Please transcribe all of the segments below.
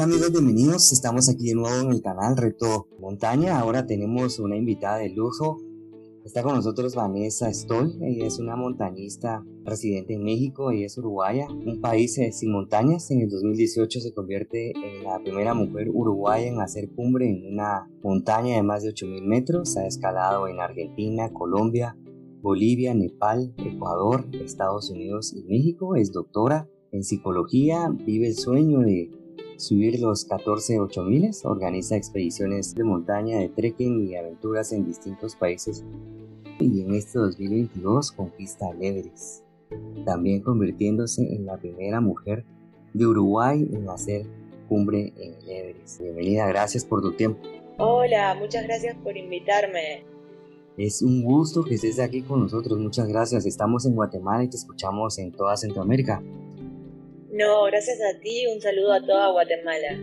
Hola amigos, bienvenidos. Estamos aquí de nuevo en el canal Reto Montaña. Ahora tenemos una invitada de lujo. Está con nosotros Vanessa Stoll. Ella es una montañista residente en México. Ella es uruguaya, un país eh, sin montañas. En el 2018 se convierte en la primera mujer uruguaya en hacer cumbre en una montaña de más de 8.000 metros. Ha escalado en Argentina, Colombia, Bolivia, Nepal, Ecuador, Estados Unidos y México. Es doctora en psicología. Vive el sueño de subir los 14 8000, organiza expediciones de montaña, de trekking y aventuras en distintos países y en este 2022 conquista el Everest, también convirtiéndose en la primera mujer de Uruguay en hacer cumbre en el Everest. Bienvenida, gracias por tu tiempo. Hola, muchas gracias por invitarme. Es un gusto que estés aquí con nosotros, muchas gracias. Estamos en Guatemala y te escuchamos en toda Centroamérica. No, gracias a ti, un saludo a toda Guatemala.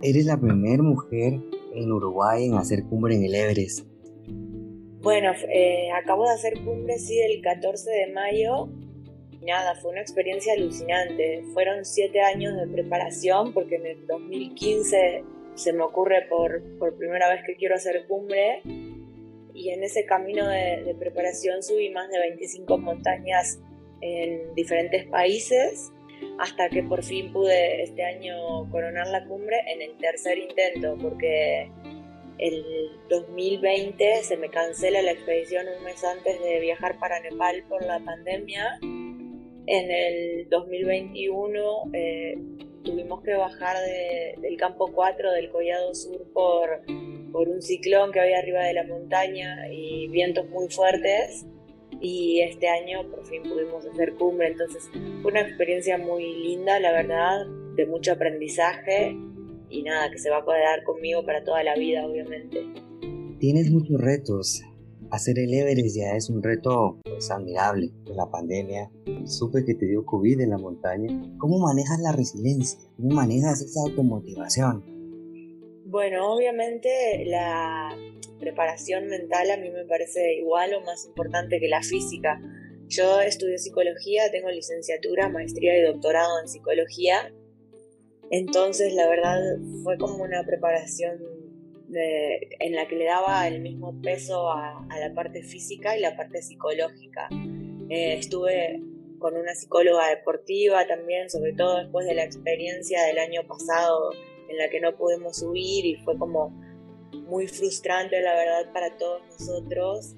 Eres la primera mujer en Uruguay en hacer cumbre en el Everest. Bueno, eh, acabo de hacer cumbre, sí, el 14 de mayo. Nada, fue una experiencia alucinante. Fueron siete años de preparación porque en el 2015 se me ocurre por, por primera vez que quiero hacer cumbre y en ese camino de, de preparación subí más de 25 montañas en diferentes países hasta que por fin pude este año coronar la cumbre en el tercer intento, porque el 2020 se me cancela la expedición un mes antes de viajar para Nepal por la pandemia. En el 2021 eh, tuvimos que bajar del campo 4 del Collado Sur por, por un ciclón que había arriba de la montaña y vientos muy fuertes y este año por fin pudimos hacer cumbre, entonces fue una experiencia muy linda, la verdad, de mucho aprendizaje y nada, que se va a quedar conmigo para toda la vida, obviamente. Tienes muchos retos. Hacer el Everest ya es un reto pues admirable la pandemia. Supe que te dio COVID en la montaña. ¿Cómo manejas la resiliencia? ¿Cómo manejas esa automotivación? Bueno, obviamente la preparación mental a mí me parece igual o más importante que la física. Yo estudio psicología, tengo licenciatura, maestría y doctorado en psicología. Entonces, la verdad, fue como una preparación en la que le daba el mismo peso a, la parte física y la parte psicológica. Eh, estuve con una psicóloga deportiva también, sobre todo después de la experiencia del año pasado en la que no pudimos subir y fue como muy frustrante, la verdad, para todos nosotros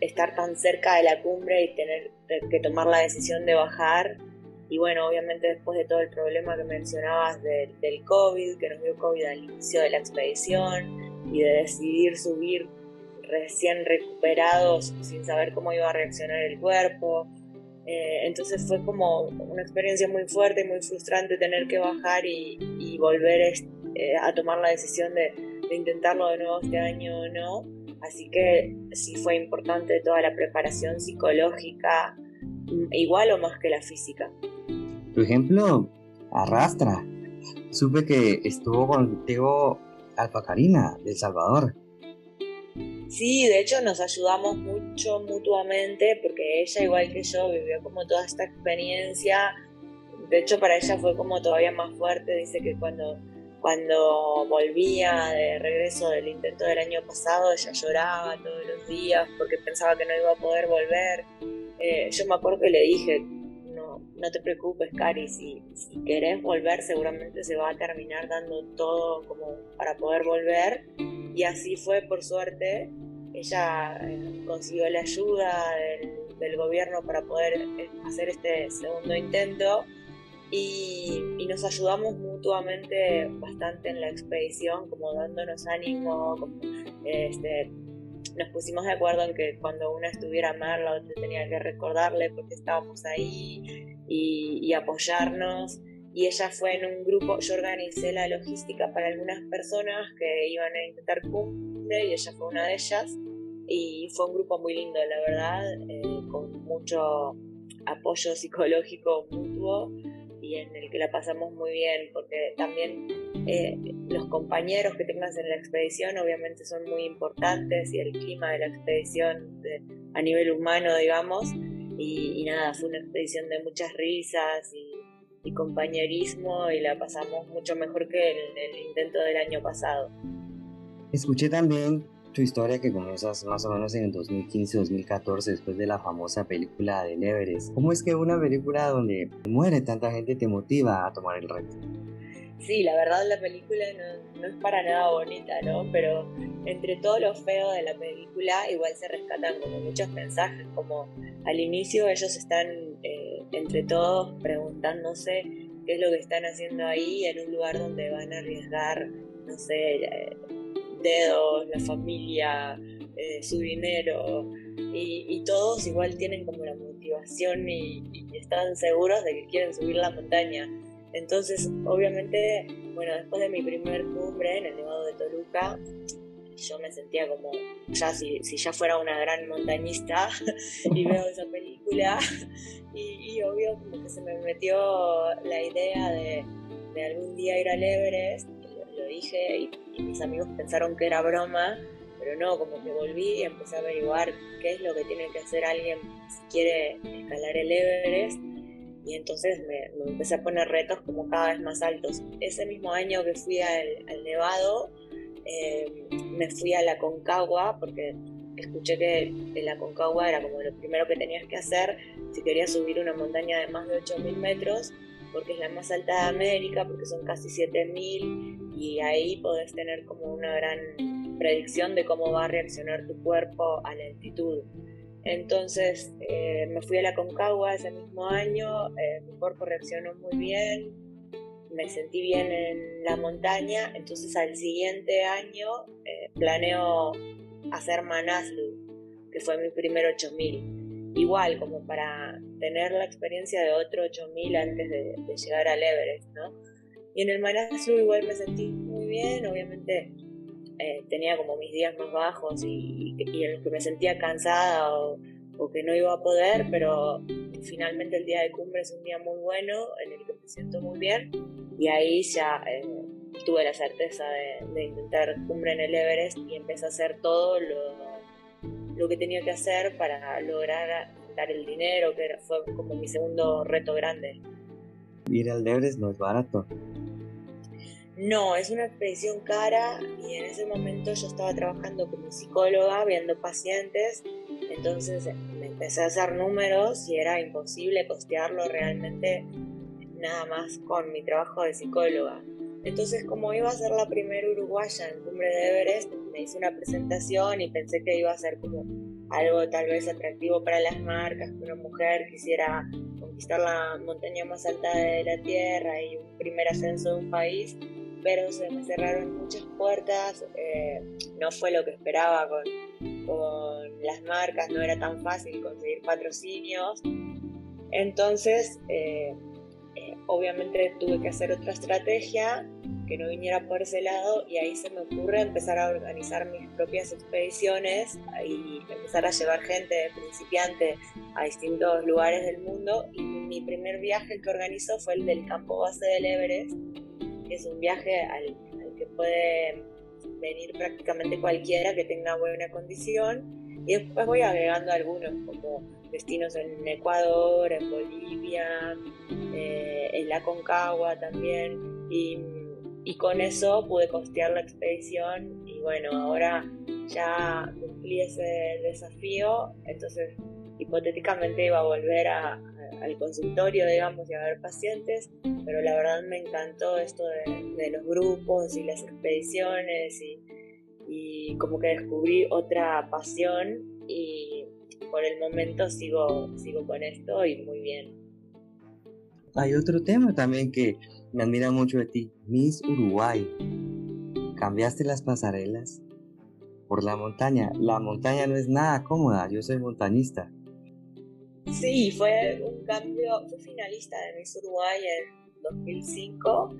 estar tan cerca de la cumbre y tener que tomar la decisión de bajar. Y bueno, obviamente después de todo el problema que mencionabas del COVID, que nos dio COVID al inicio de la expedición, y de decidir subir recién recuperados sin saber cómo iba a reaccionar el cuerpo. Eh, entonces fue como una experiencia muy fuerte y muy frustrante tener que bajar y, volver eh, a tomar la decisión de, intentarlo de nuevo este año o no. Así que sí fue importante toda la preparación psicológica, mm, igual o más que la física. Tu ejemplo arrastra. Supe que estuvo contigo Alfa Karina de El Salvador. Sí, de hecho nos ayudamos mucho mutuamente porque ella, igual que yo, vivió como toda esta experiencia. De hecho, para ella fue como todavía más fuerte. Dice que cuando cuando volvía de regreso del intento del año pasado, ella lloraba todos los días porque pensaba que no iba a poder volver. Eh, yo me acuerdo que le dije, no, no te preocupes, Cari, si, si querés volver seguramente se va a terminar dando todo como para poder volver. Y así fue, por suerte. Ella eh, consiguió la ayuda del, gobierno para poder eh, hacer este segundo intento y, nos ayudamos mutuamente bastante en la expedición, como dándonos ánimo, este, nos pusimos de acuerdo en que cuando una estuviera mal, la otra tenía que recordarle porque estábamos ahí y, apoyarnos. Y ella fue en un grupo, yo organicé la logística para algunas personas que iban a intentar cumple y ella fue una de ellas. Y fue un grupo muy lindo, la verdad, eh, con mucho apoyo psicológico mutuo y en el que la pasamos muy bien, porque también eh, los compañeros que tengas en la expedición obviamente son muy importantes y el clima de la expedición a nivel humano, digamos, y, nada, fue una expedición de muchas risas y, y compañerismo y la pasamos mucho mejor que el intento del año pasado. Escuché también tu historia que comienzas más o menos en el 2015-2014 después de la famosa película de Everest. ¿Cómo es que una película donde muere tanta gente te motiva a tomar el reto? Sí, la verdad la película no, es para nada bonita, ¿no? Pero entre todo lo feo de la película igual se rescatan como muchos mensajes, como al inicio ellos están entre todos preguntándose qué es lo que están haciendo ahí en un lugar donde van a arriesgar, no sé, eh, dedos, la familia, eh, su dinero, y, todos igual tienen como la motivación y, están seguros de que quieren subir la montaña. Entonces, obviamente, bueno, después de mi primer cumbre en el Nevado de Toluca, yo me sentía como, ya si, si ya fuera una gran montañista y veo esa película, y, obvio como que se me metió la idea de, de algún día ir al Everest lo dije y, mis amigos pensaron que era broma, pero no, como que volví y empecé a averiguar qué es lo que tiene que hacer alguien si quiere escalar el Everest y entonces me, empecé a poner retos como cada vez más altos. Ese mismo año que fui al, Nevado, eh, me fui a la Concagua porque escuché que la Concagua era como lo primero que tenías que hacer si querías subir una montaña de más de 8.000 metros porque es la más alta de América, porque son casi 7000 y ahí podés tener como una gran predicción de cómo va a reaccionar tu cuerpo a la altitud. Entonces eh, me fui a la Concagua ese mismo año, eh, mi cuerpo reaccionó muy bien, me sentí bien en la montaña, entonces al siguiente año eh, planeo hacer Manaslu, que fue mi primer 8000 igual como para tener la experiencia de otro 8000 antes de, llegar al Everest, ¿no? Y en el Manaslu igual me sentí muy bien, obviamente eh, tenía como mis días más bajos y, en los que me sentía cansada o, que no iba a poder, pero finalmente el día de cumbre es un día muy bueno en el que me siento muy bien y ahí ya eh, tuve la certeza de, de intentar cumbre en el Everest y empecé a hacer todo lo lo que tenía que hacer para lograr dar el dinero, que fue como mi segundo reto grande. Ir al Everest no es barato. No, es una expedición cara y en ese momento yo estaba trabajando como psicóloga, viendo pacientes, entonces empecé a hacer números y era imposible costearlo realmente nada más con mi trabajo de psicóloga. Entonces, como iba a ser la primera uruguaya en Cumbre de Everest, me hice una presentación y pensé que iba a ser como algo tal vez atractivo para las marcas, que una mujer quisiera conquistar la montaña más alta de la Tierra y un primer ascenso de un país, pero se me cerraron muchas puertas, eh, no fue lo que esperaba con, con, las marcas, no era tan fácil conseguir patrocinios, entonces eh, eh, obviamente tuve que hacer otra estrategia que no viniera por ese lado y ahí se me ocurre empezar a organizar mis propias expediciones y empezar a llevar gente principiante a distintos lugares del mundo. Y mi primer viaje que organizó fue el del campo base del Everest, que es un viaje al, que puede venir prácticamente cualquiera que tenga buena condición y después voy agregando algunos como destinos en Ecuador, en Bolivia, eh, en la Concagua también. Y y con eso pude costear la expedición y bueno, ahora ya cumplí ese desafío, entonces hipotéticamente iba a volver al consultorio, digamos, y a ver pacientes, pero la verdad me encantó esto de, los grupos y las expediciones y, y, como que descubrí otra pasión y por el momento sigo, sigo con esto y muy bien. Hay otro tema también que me admira mucho de ti, Miss Uruguay. Cambiaste las pasarelas por la montaña. La montaña no es nada cómoda, yo soy montañista. Sí, fue un cambio, fui finalista de Miss Uruguay en 2005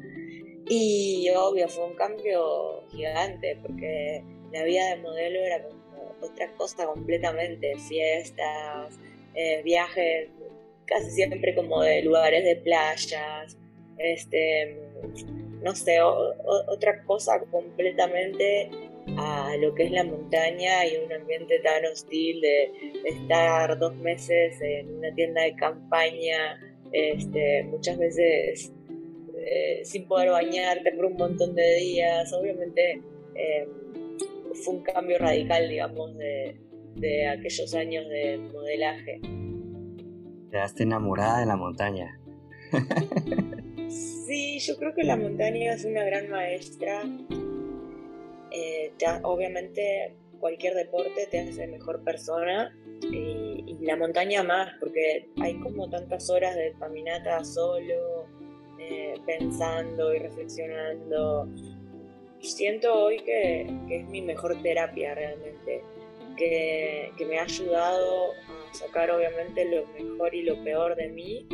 y obvio fue un cambio gigante porque la vida de modelo era como otra cosa completamente, fiestas, eh, viajes casi siempre como de lugares de playas, este, no sé, otra cosa completamente a lo que es la montaña y un ambiente tan hostil de estar dos meses en una tienda de campaña este, muchas veces eh, sin poder bañarte por un montón de días. Obviamente eh, fue un cambio radical, digamos, de, de aquellos años de modelaje. Quedaste enamorada de la montaña. sí, yo creo que la montaña es una gran maestra. Eh, obviamente cualquier deporte te hace mejor persona y, la montaña más, porque hay como tantas horas de caminata solo, eh, pensando y reflexionando. Siento hoy que, es mi mejor terapia realmente, que, que me ha ayudado a sacar obviamente lo mejor y lo peor de mí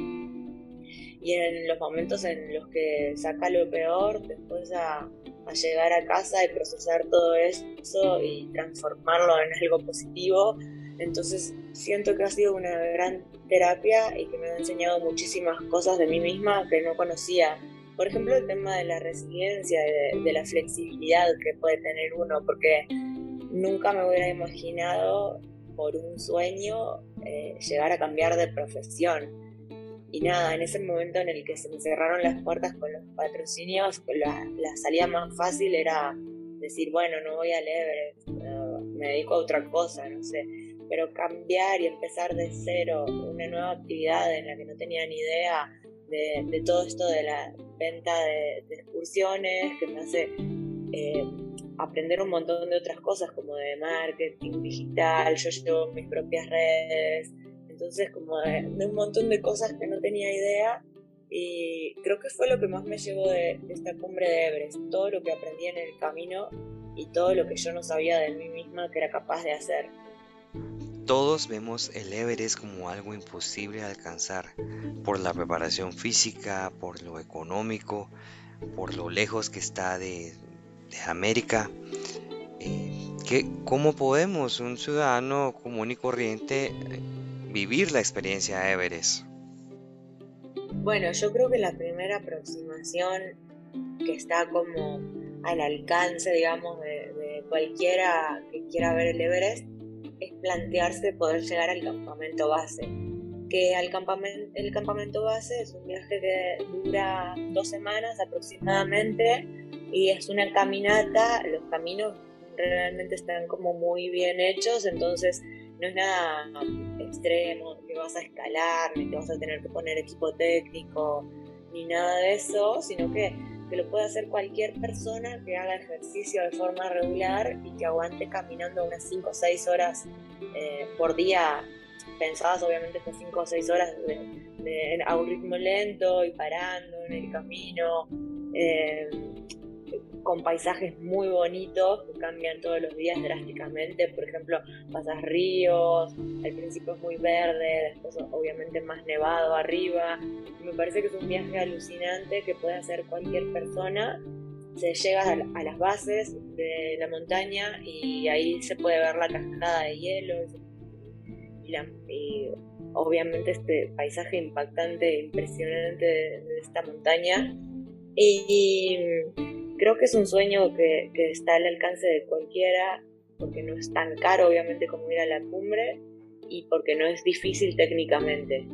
y en los momentos en los que saca lo peor, después a, llegar a casa y procesar todo eso y transformarlo en algo positivo. Entonces siento que ha sido una gran terapia y que me ha enseñado muchísimas cosas de mí misma que no conocía. Por ejemplo, el tema de la resiliencia, de, la flexibilidad que puede tener uno, porque nunca me hubiera imaginado por un sueño eh, llegar a cambiar de profesión y nada, en ese momento en el que se me cerraron las puertas con los patrocinios, la, la salida más fácil era decir, bueno, no voy a leer, me dedico a otra cosa, no sé. Pero cambiar y empezar de cero una nueva actividad en la que no tenía ni idea de, todo esto de la venta de, excursiones, que me hace eh, aprender un montón de otras cosas como de marketing digital, yo llevo mis propias redes, entonces, como de, un montón de cosas que no tenía idea. Y creo que fue lo que más me llevó de, esta cumbre de Everest. Todo lo que aprendí en el camino y todo lo que yo no sabía de mí misma que era capaz de hacer. Todos vemos el Everest como algo imposible de alcanzar por la preparación física, por lo económico, por lo lejos que está de, América. Eh, ¿Cómo podemos un ciudadano común y corriente vivir la experiencia Everest? Bueno, yo creo que la primera aproximación que está como al alcance, digamos, de, cualquiera que quiera ver el Everest es plantearse poder llegar al campamento base. Que al campamento, el campamento base es un viaje que dura dos semanas aproximadamente y es una caminata, los caminos realmente están como muy bien hechos, entonces no es nada extremo, que vas a escalar, ni te vas a tener que poner equipo técnico, ni nada de eso, sino que, que lo puede hacer cualquier persona que haga ejercicio de forma regular y que aguante caminando unas 5 o 6 horas eh, por día, pensadas obviamente estas 5 o 6 horas a un ritmo lento y parando en el camino. Eh, con paisajes muy bonitos que cambian todos los días drásticamente. Por ejemplo, pasas ríos, al principio es muy verde, después obviamente más nevado arriba. Me parece que es un viaje alucinante que puede hacer cualquier persona. Se llega a, las bases de la montaña y ahí se puede ver la cascada de hielo y, obviamente este paisaje impactante, impresionante de, esta montaña. y Creo que es un sueño que, está al alcance de cualquiera, porque no es tan caro obviamente como ir a la cumbre y porque no es difícil técnicamente.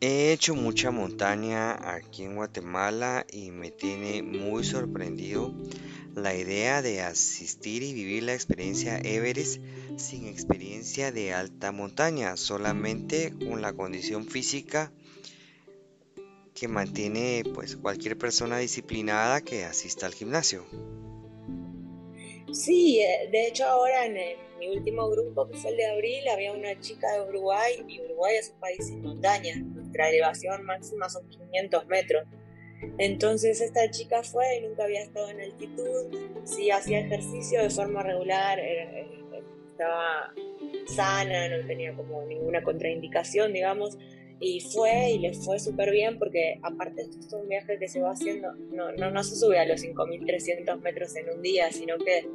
He hecho mucha montaña aquí en Guatemala y me tiene muy sorprendido la idea de asistir y vivir la experiencia Everest sin experiencia de alta montaña, solamente con la condición física que mantiene pues cualquier persona disciplinada que asista al gimnasio. Sí, eh, de hecho ahora en, mi último grupo, que fue el de abril, había una chica de Uruguay y Uruguay es un país sin montañas, nuestra elevación máxima son 500 metros. Entonces esta chica fue y nunca había estado en altitud, sí hacía ejercicio de forma regular, estaba sana, no tenía como ninguna contraindicación, digamos, y fue y le fue súper bien porque aparte esto es un viaje que se va haciendo, no, no, no se sube a los 5.300 metros en un día, sino que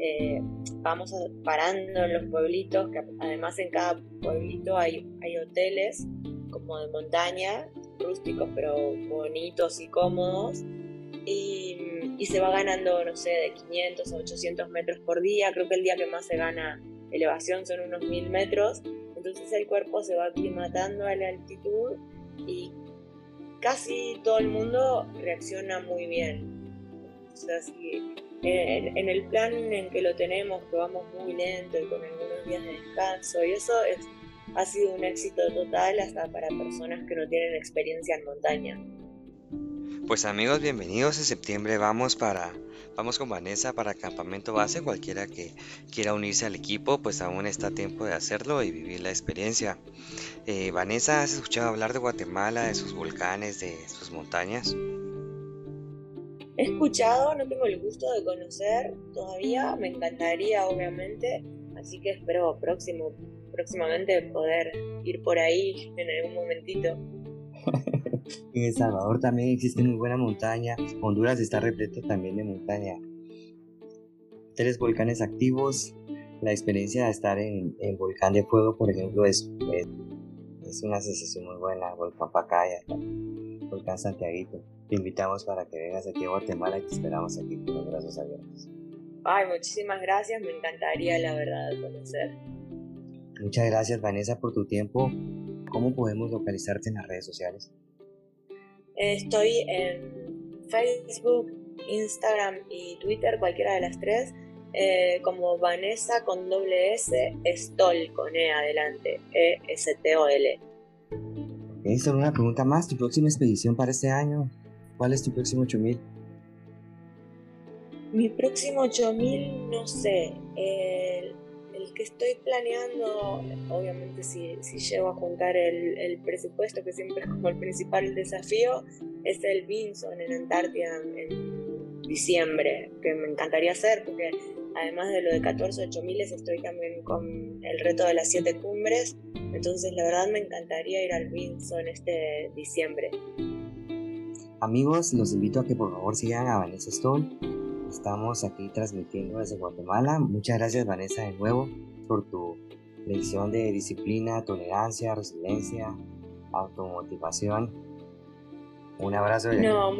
eh, vamos parando en los pueblitos, que además en cada pueblito hay, hay hoteles como de montaña, rústicos pero bonitos y cómodos. Y, y se va ganando, no sé, de 500 a 800 metros por día. Creo que el día que más se gana elevación son unos 1000 metros entonces el cuerpo se va aclimatando a la altitud y casi todo el mundo reacciona muy bien. O sea, si en, el plan en que lo tenemos, que vamos muy lento y con algunos días de descanso, y eso es, ha sido un éxito total hasta para personas que no tienen experiencia en montaña. Pues amigos, bienvenidos. En septiembre vamos para vamos con Vanessa para campamento base. Cualquiera que quiera unirse al equipo, pues aún está a tiempo de hacerlo y vivir la experiencia. Eh, Vanessa, ¿has escuchado hablar de Guatemala, de sus volcanes, de sus montañas? He escuchado, no tengo el gusto de conocer todavía. Me encantaría, obviamente. Así que espero próximo, próximamente poder ir por ahí en algún momentito. En El Salvador también existe muy buena montaña. Honduras está repleto también de montaña. Tres volcanes activos. La experiencia de estar en el volcán de fuego, por ejemplo, es, es, una sensación muy buena. Volcán Pacaya, Volcán Santiaguito. Te invitamos para que vengas aquí a Guatemala y te esperamos aquí con los brazos abiertos. Ay, muchísimas gracias. Me encantaría, la verdad, conocer. Muchas gracias, Vanessa, por tu tiempo. ¿Cómo podemos localizarte en las redes sociales? Estoy en Facebook, Instagram y Twitter, cualquiera de las tres, eh, como Vanessa con doble S, Stol con E adelante, E-S-T-O-L. Okay, solo una pregunta más, ¿tu próxima expedición para este año? ¿Cuál es tu próximo 8000? Mi próximo 8000, no sé. El, que estoy planeando, obviamente si, si llego a juntar el, presupuesto, que siempre es como el principal desafío, es el Vinson en Antártida en diciembre, que me encantaría hacer, porque además de lo de 14 8000 estoy también con el reto de las 7 cumbres, entonces la verdad me encantaría ir al Vinson este diciembre. Amigos, los invito a que por favor sigan a Vanessa Stone Estamos aquí transmitiendo desde Guatemala. Muchas gracias Vanessa de nuevo por tu lección de disciplina, tolerancia, resiliencia, automotivación. Un abrazo. No,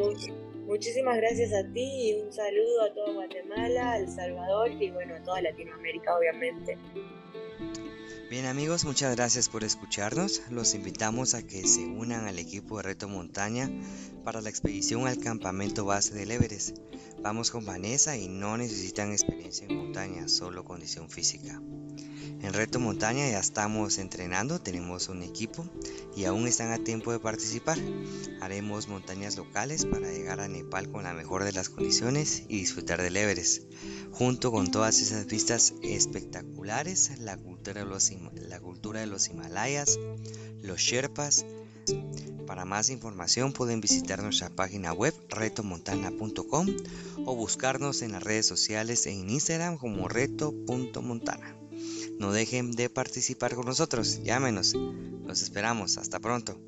muchísimas gracias a ti y un saludo a todo Guatemala, El Salvador y bueno, a toda Latinoamérica obviamente. Bien amigos, muchas gracias por escucharnos. Los invitamos a que se unan al equipo de Reto Montaña para la expedición al campamento base del Everest. Vamos con Vanessa y no necesitan experiencia en montaña, solo condición física. En Reto Montaña ya estamos entrenando, tenemos un equipo y aún están a tiempo de participar. Haremos montañas locales para llegar a Nepal con la mejor de las condiciones y disfrutar del Everest. Junto con todas esas vistas espectaculares, la cultura de los, la cultura de los Himalayas, los Sherpas. Para más información pueden visitar nuestra página web retomontana.com o buscarnos en las redes sociales en Instagram como reto.montana. No dejen de participar con nosotros, llámenos. Los esperamos. Hasta pronto.